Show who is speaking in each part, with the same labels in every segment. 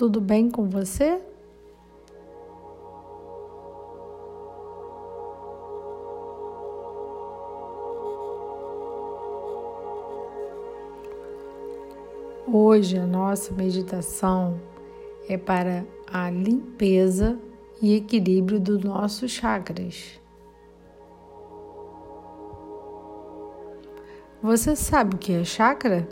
Speaker 1: Tudo bem com você? Hoje a nossa meditação é para a limpeza e equilíbrio dos nossos chakras. Você sabe o que é chakra?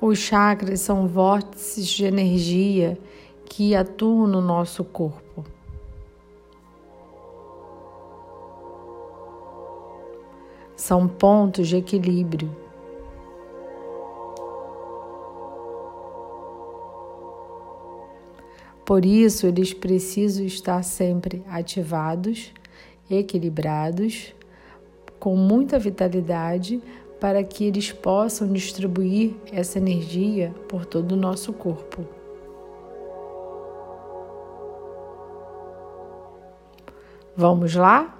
Speaker 1: Os chakras são vórtices de energia que atuam no nosso corpo. São pontos de equilíbrio. Por isso, eles precisam estar sempre ativados, equilibrados, com muita vitalidade para que eles possam distribuir essa energia por todo o nosso corpo. Vamos lá?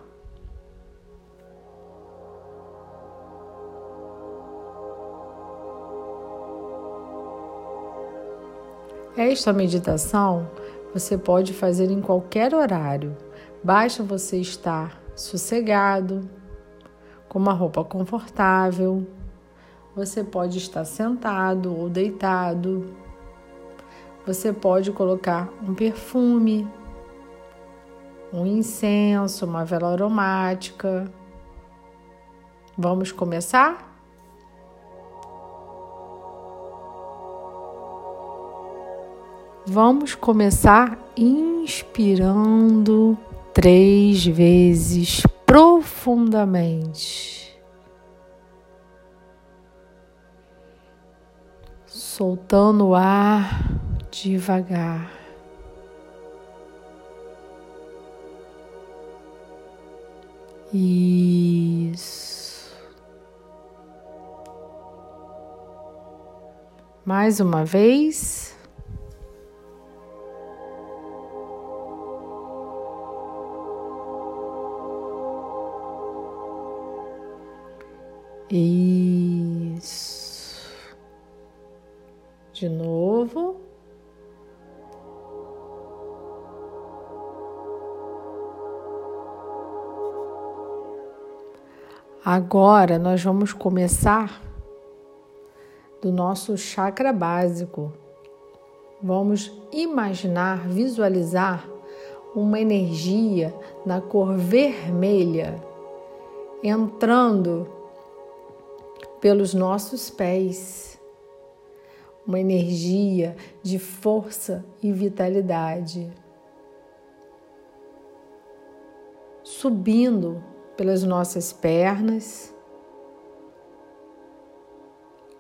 Speaker 1: Esta meditação você pode fazer em qualquer horário, basta você estar sossegado, com uma roupa confortável. Você pode estar sentado ou deitado. Você pode colocar um perfume, um incenso, uma vela aromática. Vamos começar? Vamos começar inspirando três vezes profundamente. Soltando o ar devagar. Isso. Mais uma vez. Isso. De novo. Agora nós vamos começar do nosso chakra básico. Vamos imaginar, visualizar uma energia na cor vermelha entrando pelos nossos pés, uma energia de força e vitalidade, subindo pelas nossas pernas,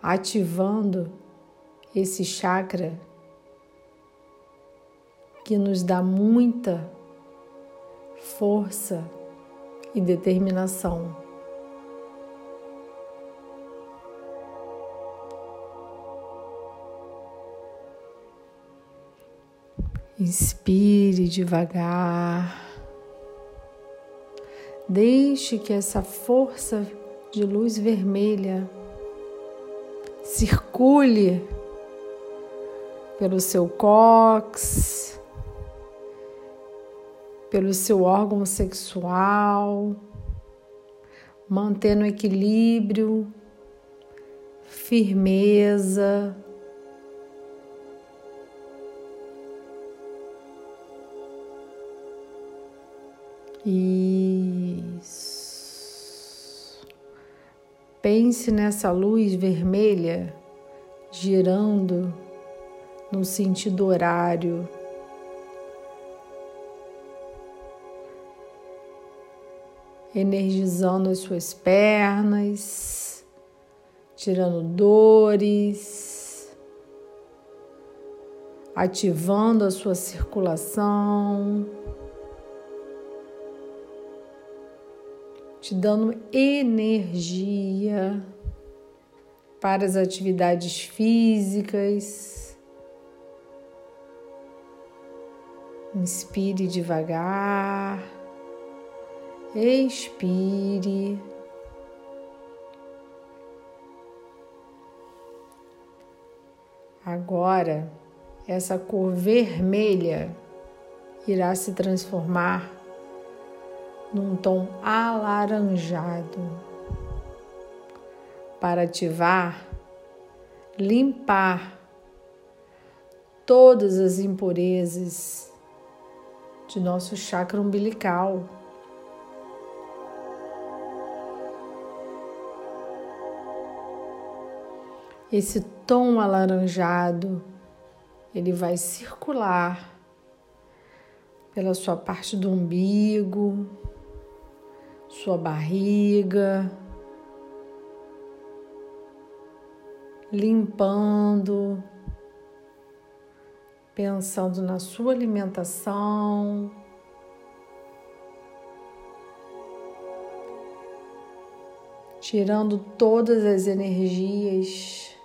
Speaker 1: ativando esse chakra que nos dá muita força e determinação. Inspire devagar. Deixe que essa força de luz vermelha circule pelo seu cóccix, pelo seu órgão sexual, mantendo equilíbrio, firmeza. Isso. Pense nessa luz vermelha girando no sentido horário energizando as suas pernas, tirando dores, ativando a sua circulação, te dando energia para as atividades físicas. Inspire devagar, expire. Agora, essa cor vermelha irá se transformar num tom alaranjado para ativar, limpar todas as impurezas de nosso chakra umbilical. Esse tom alaranjado, ele vai circular pela sua parte do umbigo, sua barriga, limpando, pensando na sua alimentação. Tirando todas as energias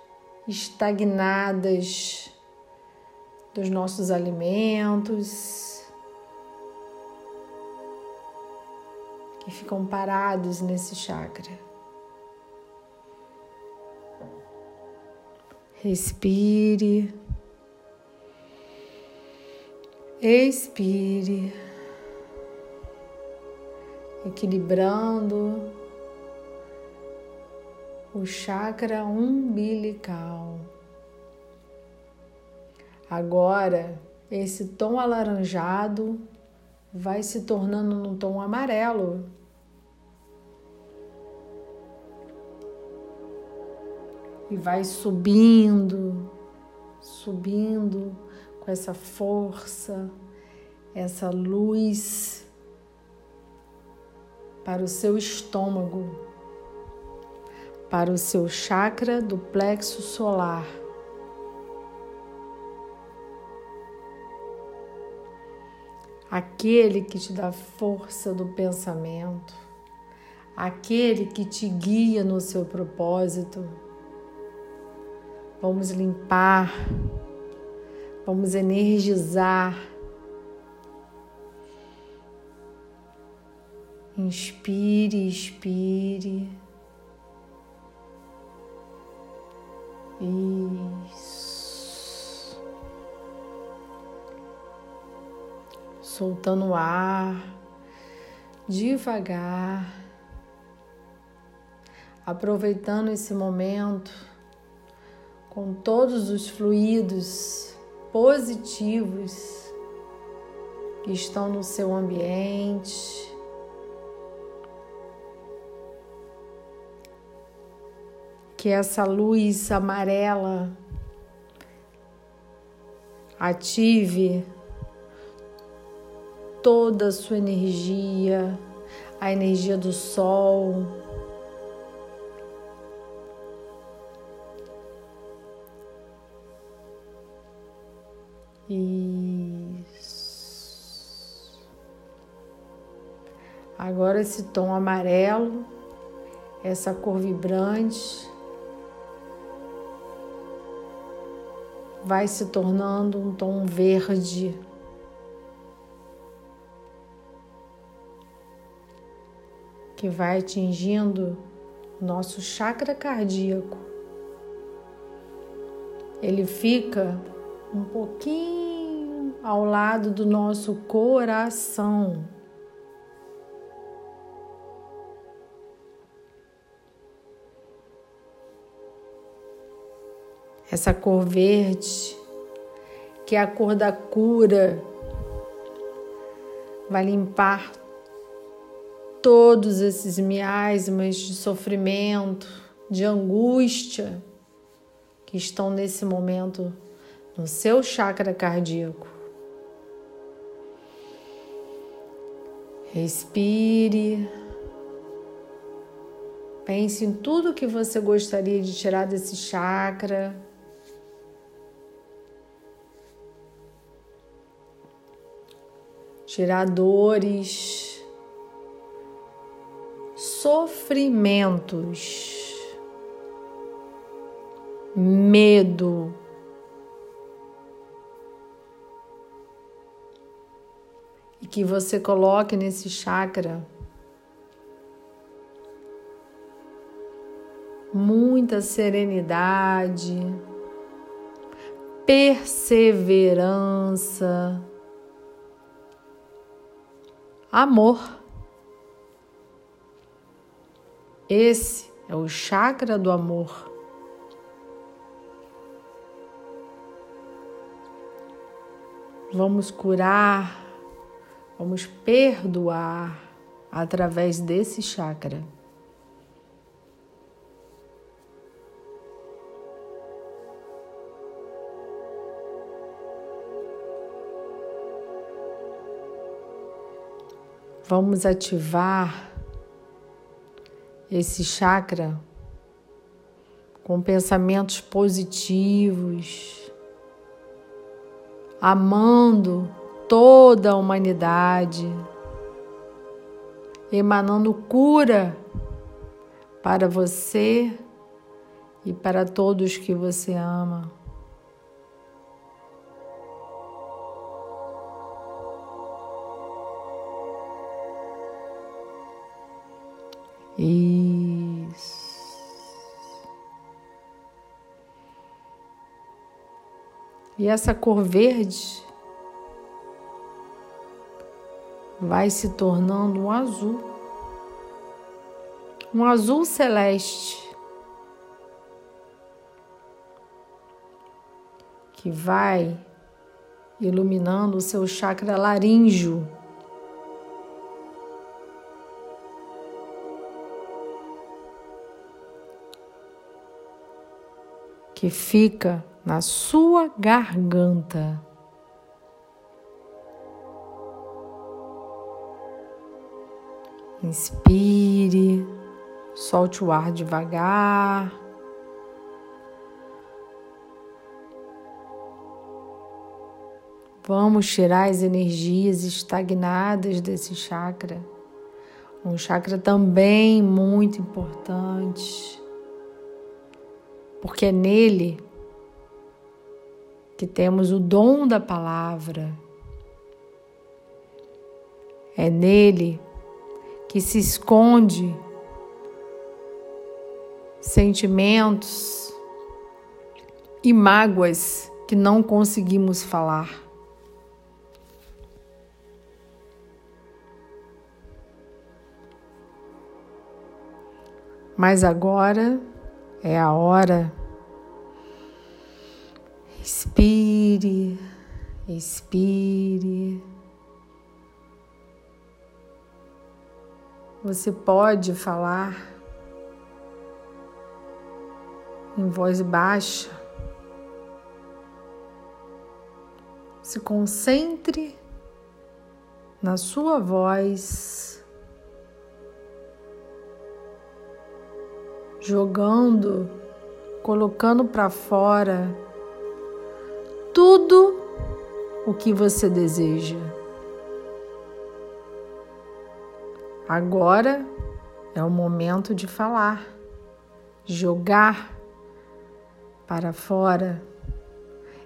Speaker 1: estagnadas dos nossos alimentos que ficam parados nesse chakra. Respire, expire, equilibrando o chakra umbilical. Agora, esse tom alaranjado vai se tornando num tom amarelo. E vai subindo, subindo com essa força, essa luz para o seu estômago para o seu chakra do plexo solar. Aquele que te dá força do pensamento, aquele que te guia no seu propósito. Vamos limpar, vamos energizar. Inspire, expire. Isso. Soltando o ar devagar, aproveitando esse momento com todos os fluidos positivos que estão no seu ambiente. que essa luz amarela ative toda a sua energia, a energia do sol. Isso. Agora esse tom amarelo, essa cor vibrante vai se tornando um tom verde. Que vai atingindo nosso chakra cardíaco. Ele fica um pouquinho ao lado do nosso coração. essa cor verde, que é a cor da cura, vai limpar todos esses miasmas de sofrimento, de angústia que estão nesse momento no seu chakra cardíaco. Respire. Pense em tudo que você gostaria de tirar desse chakra. tirar dores, sofrimentos, medo. E que você coloque nesse chakra muita serenidade, perseverança, amor. Esse é o chakra do amor. Vamos curar, vamos perdoar através desse chakra. Vamos ativar esse chakra com pensamentos positivos, amando toda a humanidade, emanando cura para você e para todos que você ama. Isso. E essa cor verde vai se tornando um azul, um azul celeste, que vai iluminando o seu chakra laríngeo. que fica na sua garganta. Inspire, solte o ar devagar. Vamos tirar as energias estagnadas desse chakra. Um chakra também muito importante porque é nele que temos o dom da palavra. É nele que se esconde sentimentos e mágoas que não conseguimos falar. Mas agora é a hora. Expire, expire. Você pode falar em voz baixa. Se concentre na sua voz. jogando, colocando para fora tudo o que você deseja. Agora é o momento de falar, jogar para fora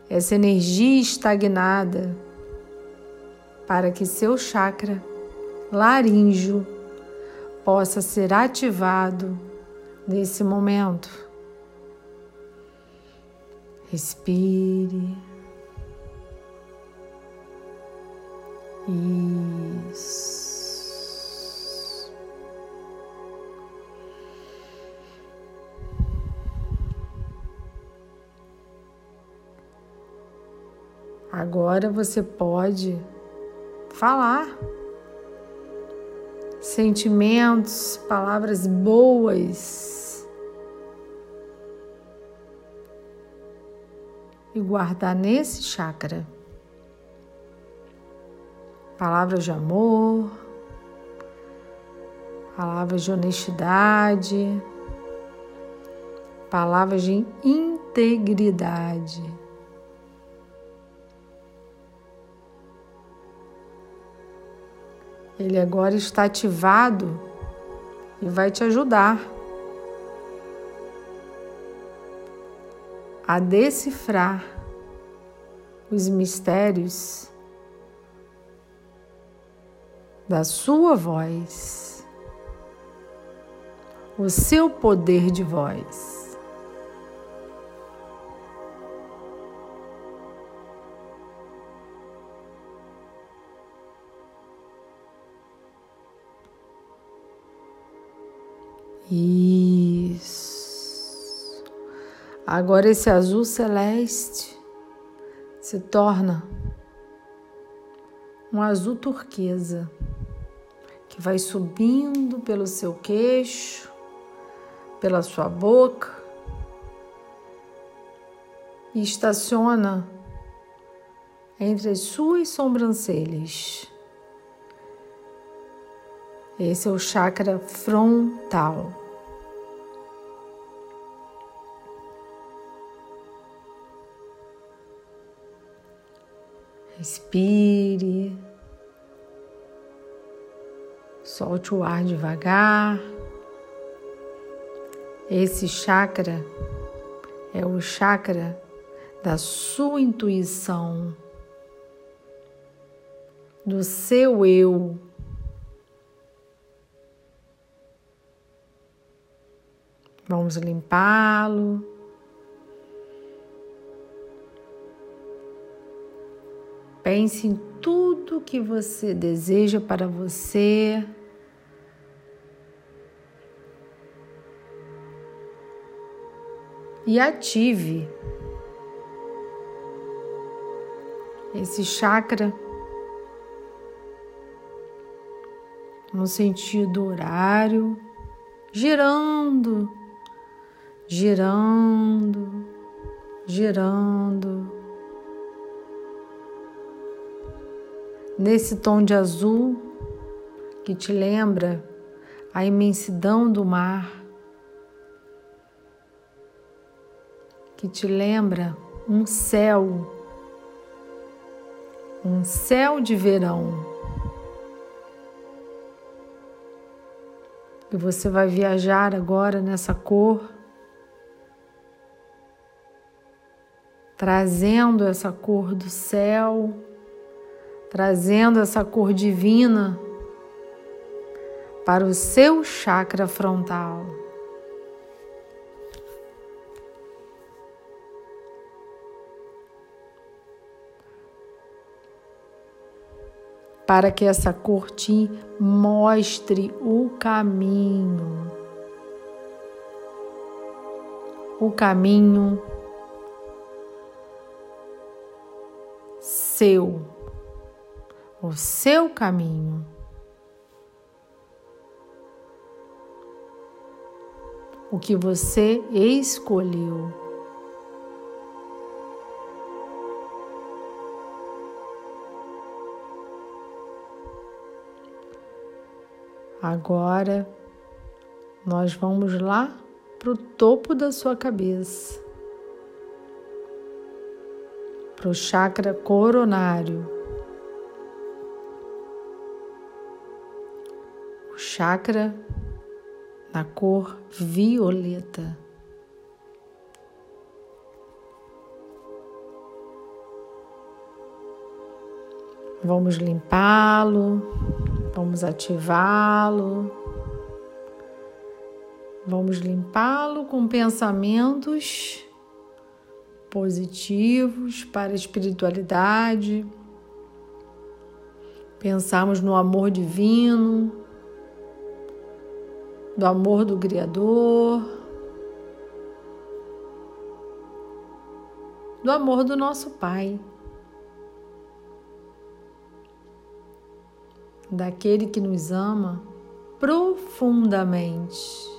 Speaker 1: essa energia estagnada para que seu chakra laríngeo possa ser ativado nesse momento. Respire. Isso. Agora você pode falar sentimentos, palavras boas e guardar nesse chakra palavras de amor, palavras de honestidade, palavras de integridade. Ele agora está ativado e vai te ajudar a decifrar os mistérios da sua voz, o seu poder de voz. Isso. Agora esse azul celeste se torna um azul turquesa que vai subindo pelo seu queixo, pela sua boca e estaciona entre as suas sobrancelhas. Esse é o chakra frontal. Respire. Solte o ar devagar. Esse chakra é o chakra da sua intuição, do seu eu. Vamos limpá-lo. Pense em tudo que você deseja para você. E ative esse chakra no sentido horário, girando, girando, girando. Nesse tom de azul que te lembra a imensidão do mar, que te lembra um céu um céu de verão. E você vai viajar agora nessa cor, trazendo essa cor do céu, trazendo essa cor divina para o seu chakra frontal. Para que essa cor te mostre o caminho. O caminho seu, o seu caminho. O que você escolheu. Agora nós vamos lá para o topo da sua cabeça, para o chakra coronário. O chakra na cor violeta. Vamos limpá-lo. Vamos ativá-lo. Vamos limpá-lo com pensamentos positivos para a espiritualidade. Pensamos no amor divino, do amor do Criador, do amor do nosso Pai. Daquele que nos ama profundamente.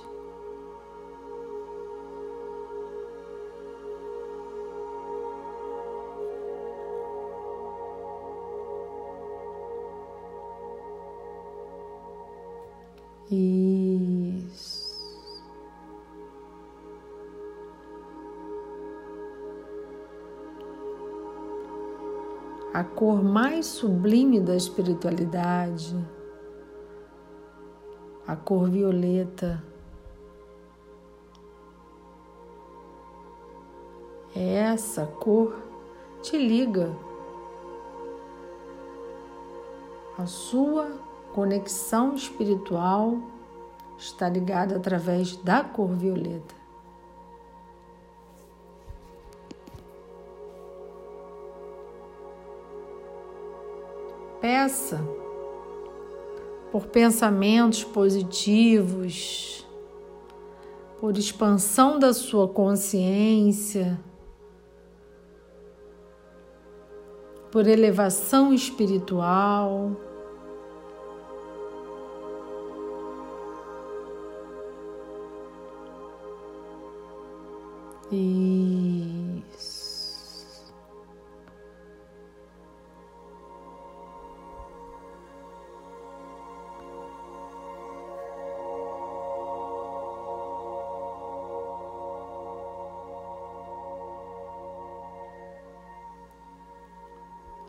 Speaker 1: Isso. A cor mais sublime da espiritualidade, a cor violeta. Essa cor te liga a sua conexão espiritual está ligada através da cor violeta. Peça por pensamentos positivos, por expansão da sua consciência, por elevação espiritual. Isso.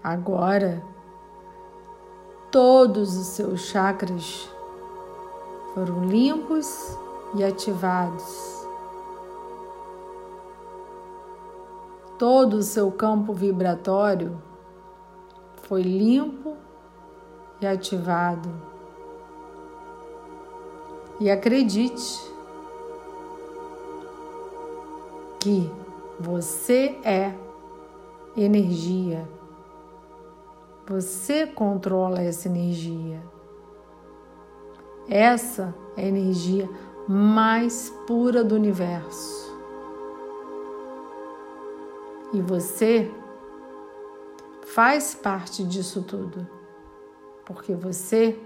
Speaker 1: Agora, todos os seus chakras foram limpos e ativados. Todo o seu campo vibratório foi limpo e ativado. E acredite que você é energia. Você controla essa energia. Essa é a energia mais pura do universo. E você faz parte disso tudo, porque você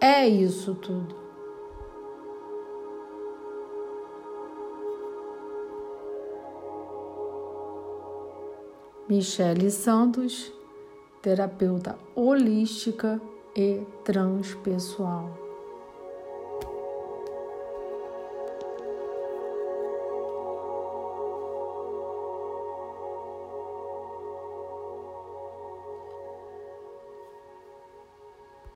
Speaker 1: é isso tudo. Michele Santos, terapeuta holística e transpessoal.